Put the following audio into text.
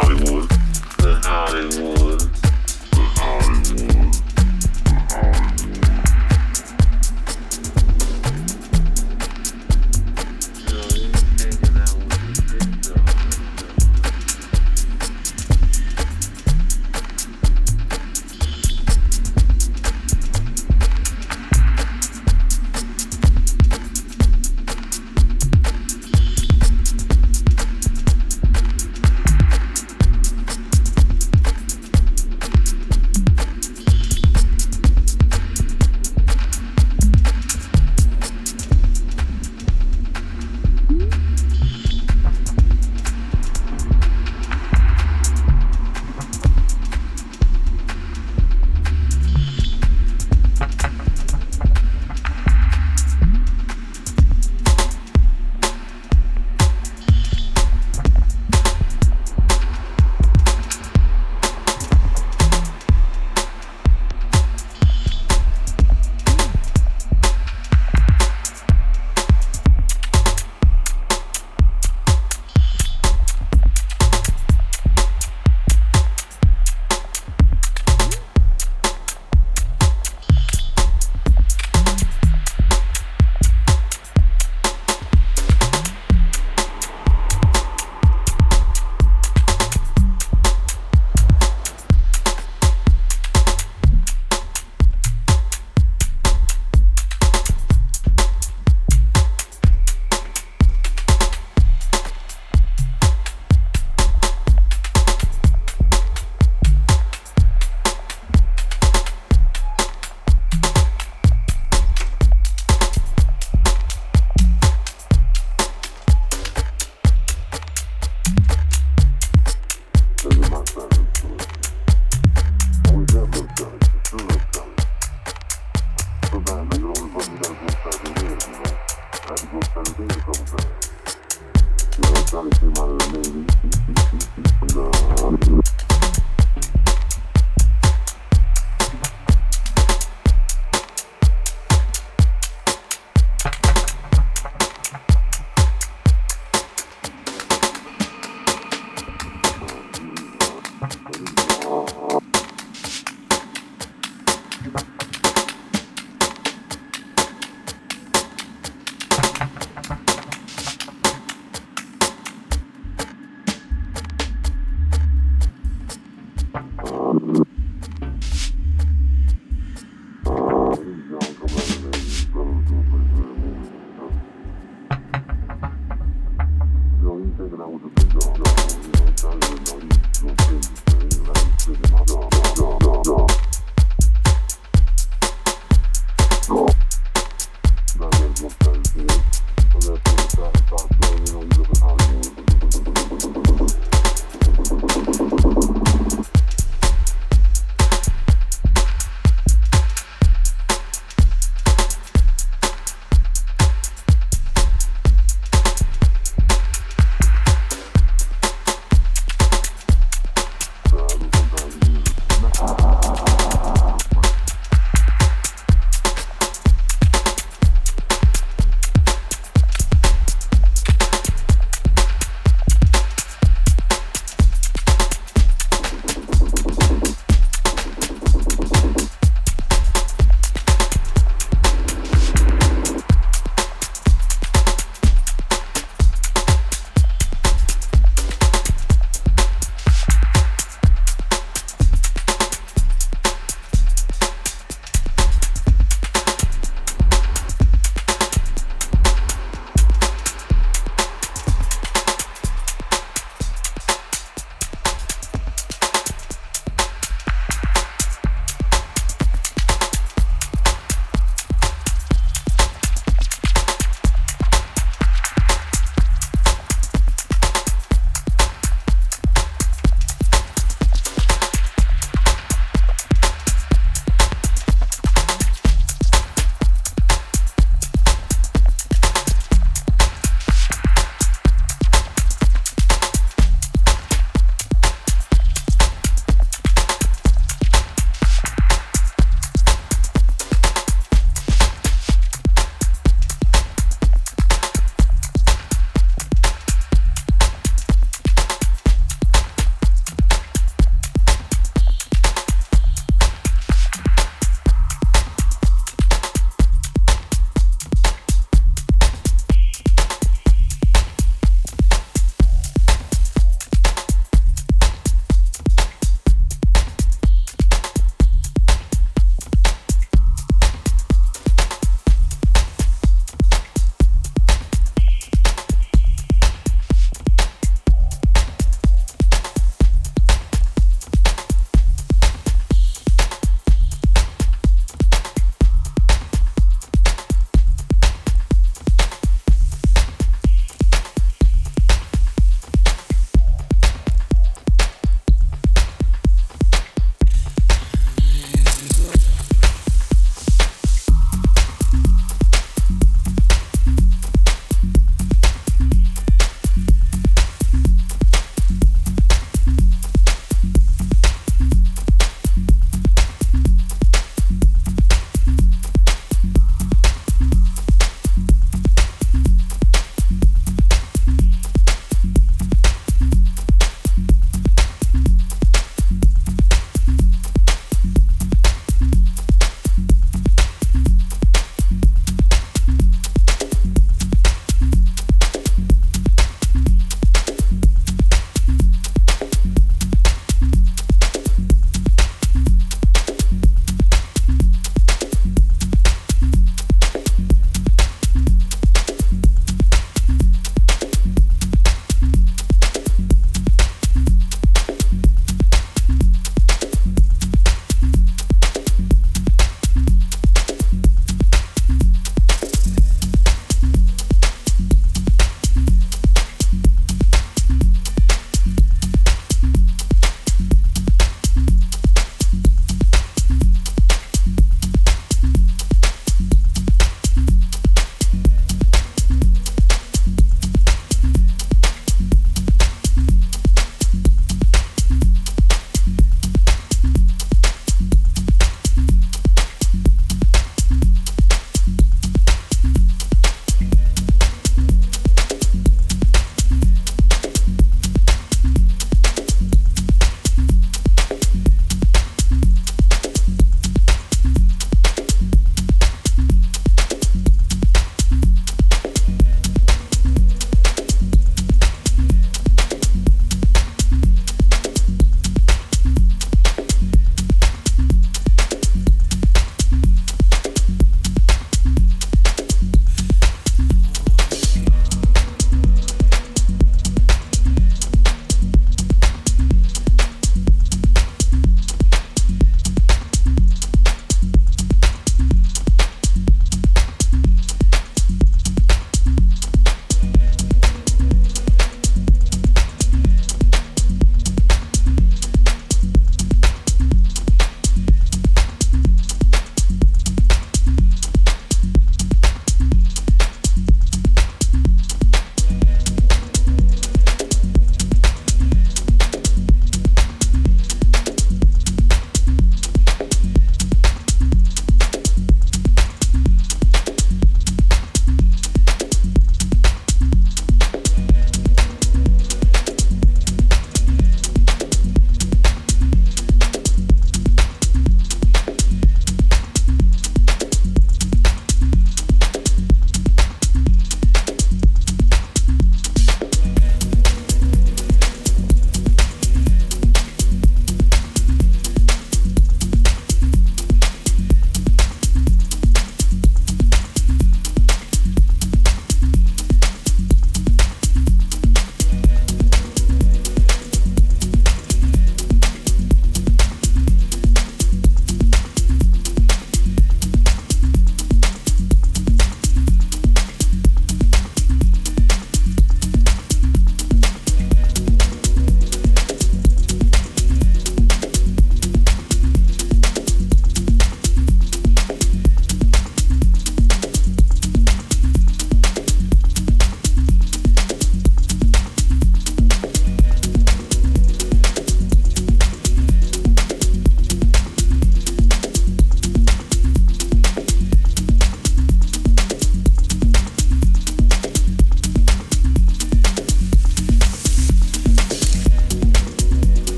Hollywood, the Hollywood.